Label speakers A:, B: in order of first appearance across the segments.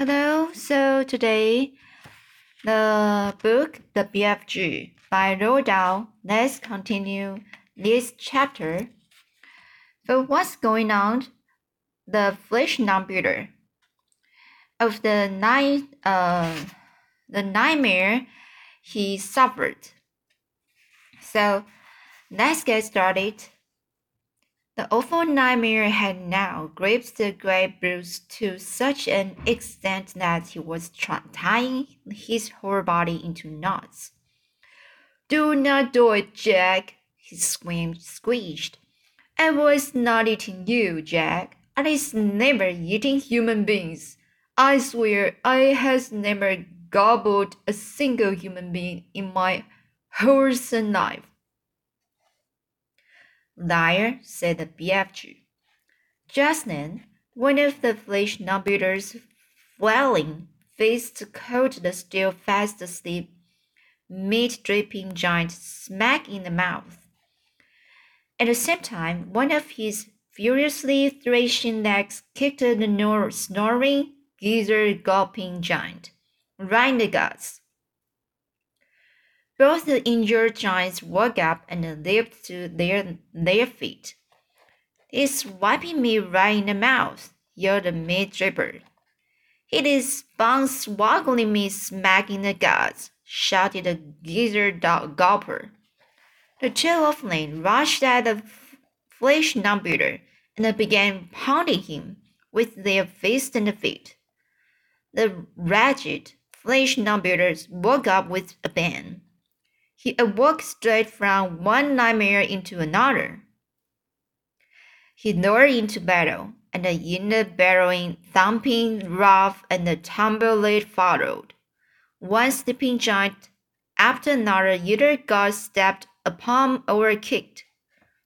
A: Hello, so today the book The BFG by Roald. Let's continue this chapter. So what's going on? The flesh non-builder of the night uh the nightmare he suffered. So let's get started. The awful nightmare had now gripped the grey Bruce to such an extent that he was tying his whole body into knots. Do not do it, Jack, he screamed, squeezed. I was not eating you, Jack. I is never eating human beings. I swear I has never gobbled a single human being in my whole life. Liar, said the BFG. Just then, one of the flesh non-builders flailing fists caught the still fast asleep, meat-dripping giant smack in the mouth. At the same time, one of his furiously thrashing legs kicked the snoring, gizzard-gulping giant right in the guts. Both the injured giants woke up and leaped to their, their feet. It's wiping me right in the mouth, yelled the meat dripper. It is Bones waggling me smack in the guts, shouted the gizzard dog gulper. The two of them rushed at the flesh non-builder and began pounding him with their fists and feet. The wretched flesh non-builders woke up with a bang. He awoke straight from one nightmare into another. He lured into battle, and in the barrowing, thumping, rough, and the tumble it followed. One sleeping giant after another either got stepped upon or kicked.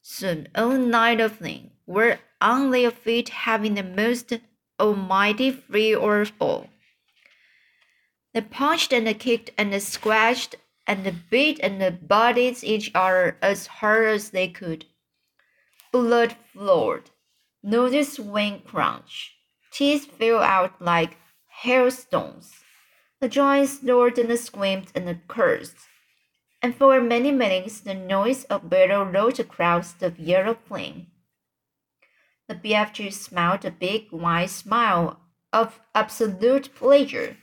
A: Soon all nine of them were on their feet having the most almighty free or fall. They punched and kicked and scratched and the beat and bodied each other as hard as they could. Blood flowed, noses went crunch, teeth fell out like hailstones. The giants snored and screamed and cursed, and for many minutes the noise of battle rolled across the yellow plain. The BFG smiled a big wide smile of absolute pleasure.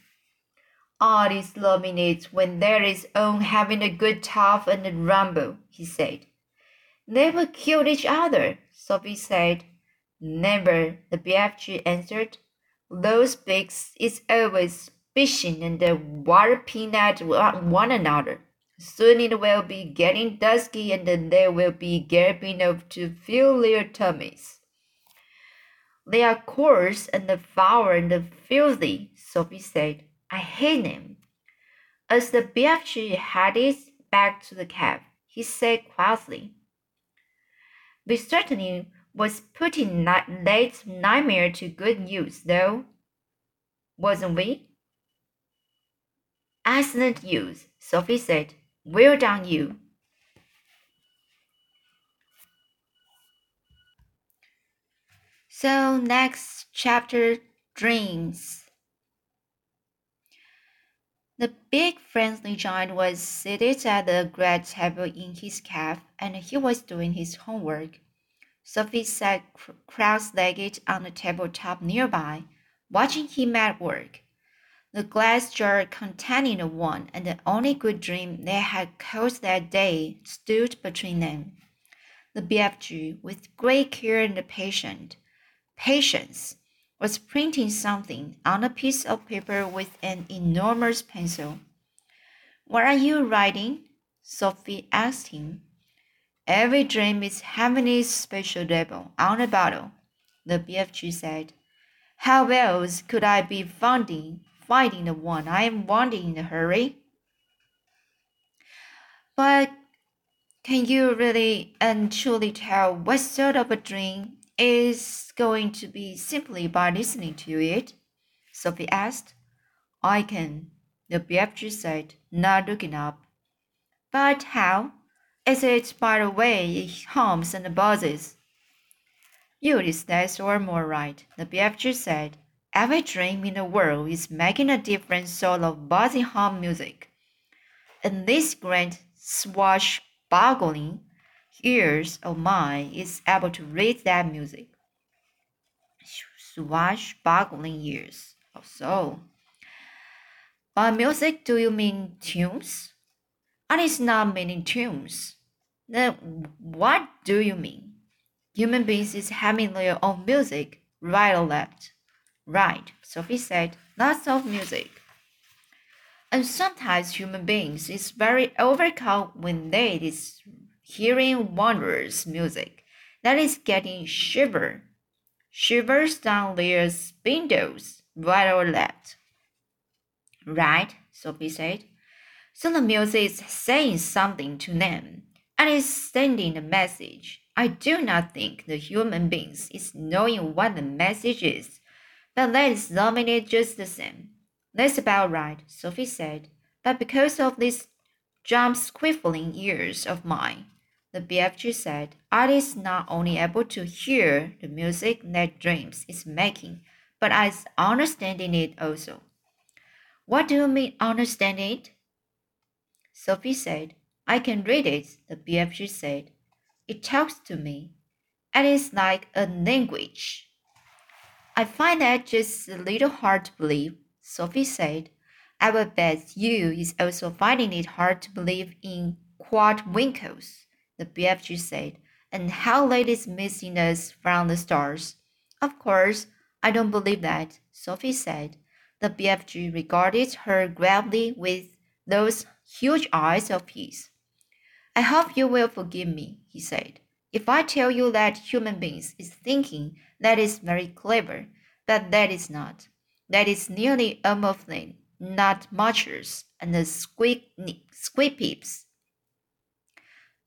A: Art is it when there is on having a good talk and a rumble, he said. Never killed each other, Sophie said. Never, the BFG answered. Those pigs is always fishing and warping at one another. Soon it will be getting dusky and then they will be galloping off to fill their tummies. They are coarse and foul and filthy, Sophie said. I hate him. As the BFG headed back to the cab, he said quietly, We certainly was putting late nightmare to good use, though, wasn't we? Excellent use, Sophie said. Well done, you. So, next chapter dreams. The big friendly giant was seated at the great table in his cave, and he was doing his homework. Sophie sat cross-legged on the tabletop nearby, watching him at work. The glass jar containing the one and the only good dream they had caused that day stood between them. The BFG, with great care and patience, patience, was printing something on a piece of paper with an enormous pencil. What are you writing? Sophie asked him. Every dream is its special label on a bottle, the BFG said. How else could I be finding, finding the one I am wanting in a hurry? But can you really and truly tell what sort of a dream is going to be simply by listening to it? Sophie asked. I can, the BFG said, not looking up. But how? Is it by the way it hums and buzzes? You is less or more right, the BFG said. Every dream in the world is making a different sort of buzzing hum music. And this grand swashbuckling ears of mine is able to read that music. Swashbuckling ears. Oh, so. By music, do you mean tunes? And it's not meaning tunes. Then what do you mean? Human beings is having their own music, right or left? Right, Sophie said, lots of music. And sometimes human beings is very overcome when they is hearing wondrous music that is getting shiver, shivers down their spindles, right or left. Right, Sophie said. So the music is saying something to them and is sending a message. I do not think the human beings is knowing what the message is but that is nominated just the same. That's about right, Sophie said. But because of these jump squiffling ears of mine, the BFG said, I is not only able to hear the music that dreams is making, but is understanding it also. What do you mean understand it? Sophie said, I can read it, the BFG said. It talks to me. And It is like a language. I find that just a little hard to believe, Sophie said. I will bet you is also finding it hard to believe in quogwinkles, the BFG said, and how late is missing us from the stars. Of course, I don't believe that, Sophie said. The BFG regarded her gravely with those huge eyes of his. I hope you will forgive me, he said. If I tell you that human beings is thinking that is very clever, but that is not. That is nearly a muffling, not muchers, and the squeak squeak peeps.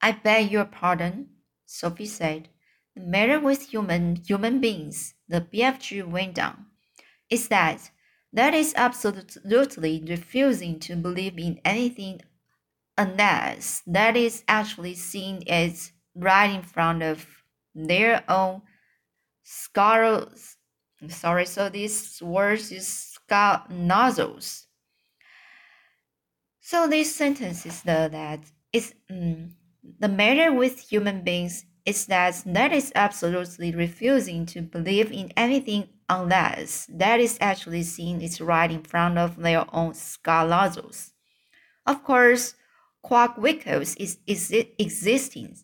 A: I beg your pardon, Sophie said. The matter with human human beings, the BFG went on, is that that is absolutely refusing to believe in anything unless that is actually seen as right in front of their own scars. Sorry, so this word is scar nozzles. So this sentence is the that is um, the matter with human beings is that that is absolutely refusing to believe in anything unless that is actually seen is right in front of their own nozzles. Of course, quogwinkles is, is existing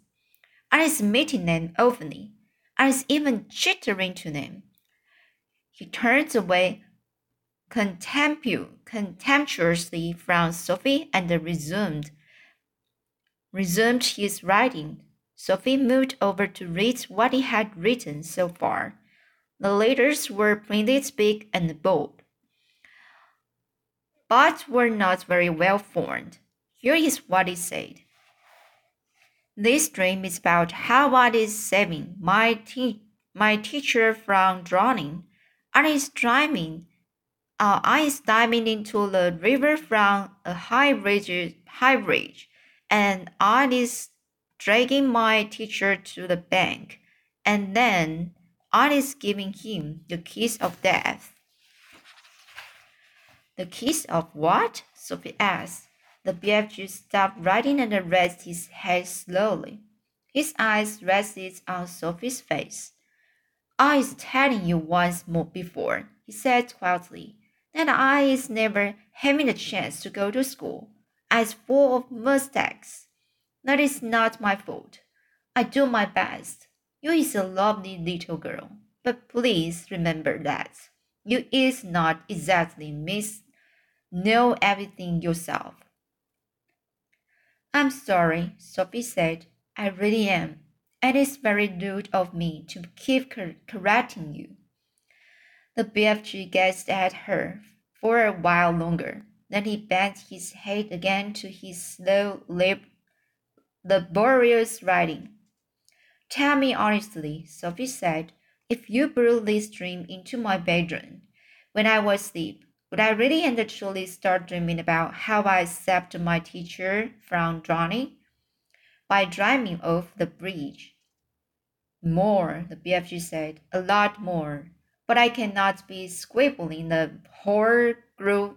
A: and is meeting them openly, and is even chittering to them. He turns away contemptuously from Sophie and resumed resumed his writing. Sophie moved over to read what he had written so far. The letters were printed big and bold, but were not very well formed. Here is what he said. This dream is about how I is saving my, te- my teacher from drowning. I is driving, uh, I is diving into the river from a high bridge, high bridge, and I is dragging my teacher to the bank, and then I is giving him the kiss of death. The kiss of what? Sophie asked. The BFG stopped writing and raised his head slowly. His eyes rested on Sophie's face. I is telling you once more before, he said quietly, that I is never having a chance to go to school. Is full of mistakes. That is not my fault. I do my best. You is a lovely little girl, but please remember that you is not exactly miss know everything yourself. I'm sorry, Sophie said. I really am. It is very rude of me to keep cor- correcting you. The BFG gazed at her for a while longer. Then he bent his head again to his slow, lip, laborious writing. Tell me honestly, Sophie said, if you brought this dream into my bedroom when I was asleep, would I really and truly start dreaming about how I saved my teacher from drowning? By driving off the bridge. More, the BFG said, a lot more. but I cannot be scribbling the whole grow,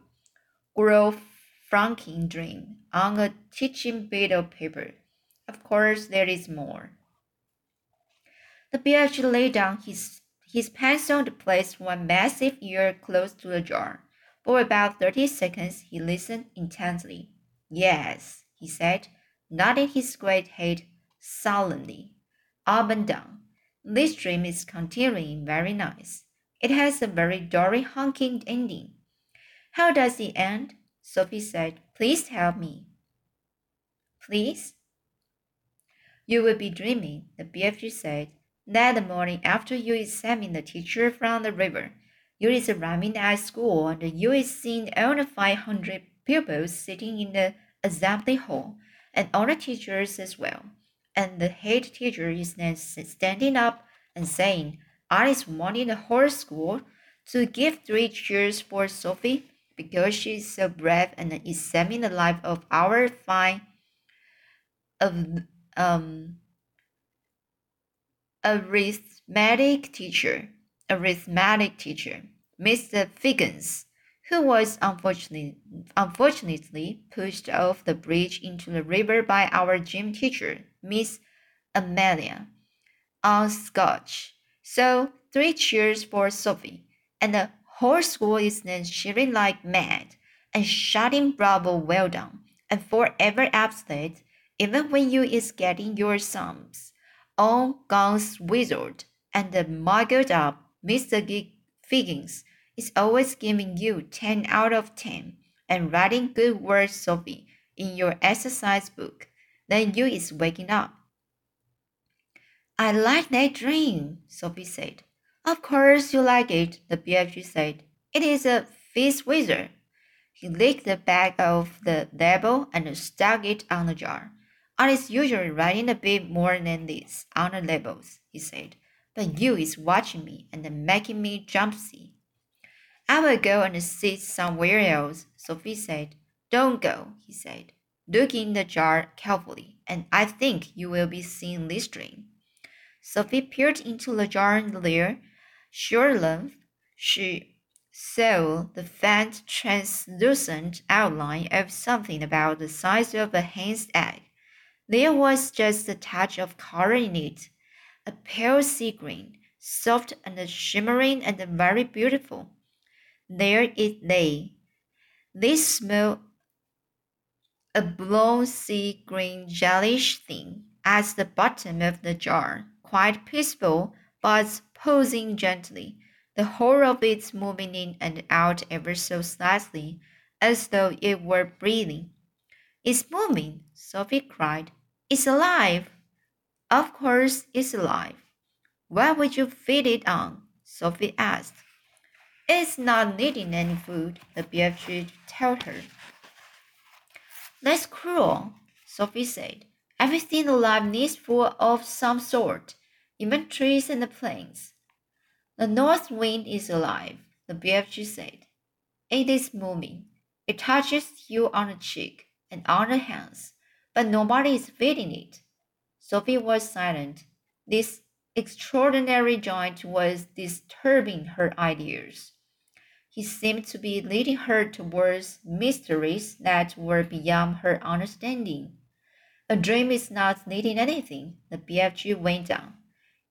A: grow franking dream on a teaching bit of paper. Of course, there is more. The BFG laid down his, his pencil and placed one massive ear close to the jar. For about thirty seconds he listened intently. Yes, he said, nodding his great head solemnly, up and down. This dream is continuing very nice. It has a very dory honking ending. How does it end? Sophie said. Please tell me. Please? You will be dreaming, the BFG said, that the morning after you examine the teacher from the river, you is arriving at school and you is seeing the 500 pupils sitting in the assembly hall and all the teachers as well. And the head teacher is then standing up and saying, I is wanting the whole school to give three cheers for Sophie because she is so brave and saving the life of our fine of um arithmetic teacher, arithmetic teacher, Mr. Figgins, who was unfortunately, unfortunately pushed off the bridge into the river by our gym teacher, Miss Amelia, Upscotch. So, three cheers for Sophie, and the whole school is then cheering like mad and shouting bravo well done and forever absolute even when you is getting your sums all guns wizard and the muggled up Mr. Figgins is always giving you 10 out of 10 and writing good words, Sophie, in your exercise book. Then you is waking up. I like that dream, Sophie said. Of course you like it, the BFG said. It is a phizzwizard. He licked the back of the label and stuck it on the jar. I is usually writing a bit more than this on the labels, he said, but you is watching me and making me jumpsy. I will go and sit somewhere else, Sophie said. Don't go, he said. Look in the jar carefully, and I think you will be seeing this dream. Sophie peered into the jar and there, sure enough, she saw the faint, translucent outline of something about the size of a hen's egg. There was just a touch of color in it, a pale sea green, soft and shimmering and very beautiful. There it lay, this small, a blown sea green jellish thing at the bottom of the jar, quite peaceful, but posing gently, the whole of it moving in and out ever so slightly, as though it were breathing. It's moving, Sophie cried. It's alive. Of course, it's alive. What would you feed it on? Sophie asked. It's not needing any food, the BFG told her. That's cruel, Sophie said. Everything alive needs food of some sort, even trees and planes. The north wind is alive, the BFG said. It is moving. It touches you on the cheek and on the hands, but nobody is feeding it. Sophie was silent. This extraordinary joint was disturbing her ideas. He seemed to be leading her towards mysteries that were beyond her understanding. A dream is not needing anything, the BFG went on.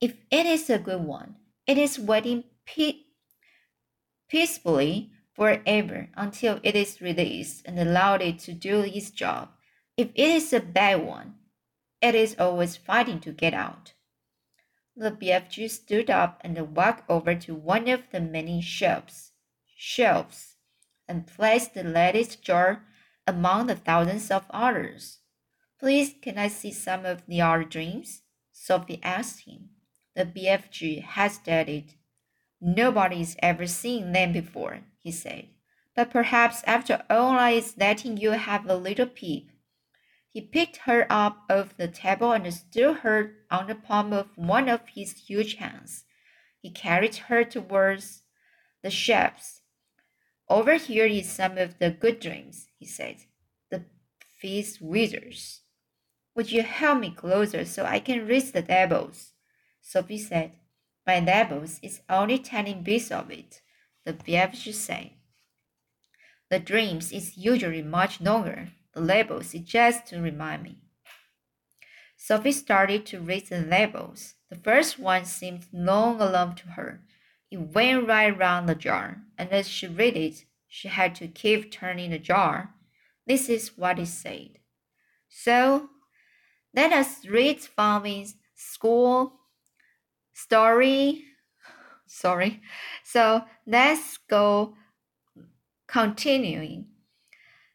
A: If it is a good one, it is waiting pe- peacefully forever until it is released and allowed to do its job. If it is a bad one, it is always fighting to get out. The BFG stood up and walked over to one of the many shelves, shelves and placed the latest jar among the thousands of others. Please, can I see some of the other dreams? Sophie asked him. The BFG hesitated. Nobody's ever seen them before, he said. But perhaps after all I is letting you have a little peep. He picked her up off the table and stood her on the palm of one of his huge hands. He carried her towards the shelves. Over here is some of the good dreams, he said. The phizzwizards. Would you help me closer so I can reach the tables? Sophie said. My labels is only tiny bits of it, the BFG said. The dreams is usually much longer. The labels is just to remind me. Sophie started to read the labels. The first one seemed long enough to her. It went right round the jar, and as she read it, she had to keep turning the jar. This is what it said. So, let us read Farming's school story. Sorry. So, let's go continuing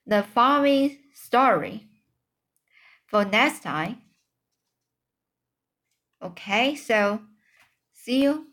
A: the farming story for next time. Okay, so see you.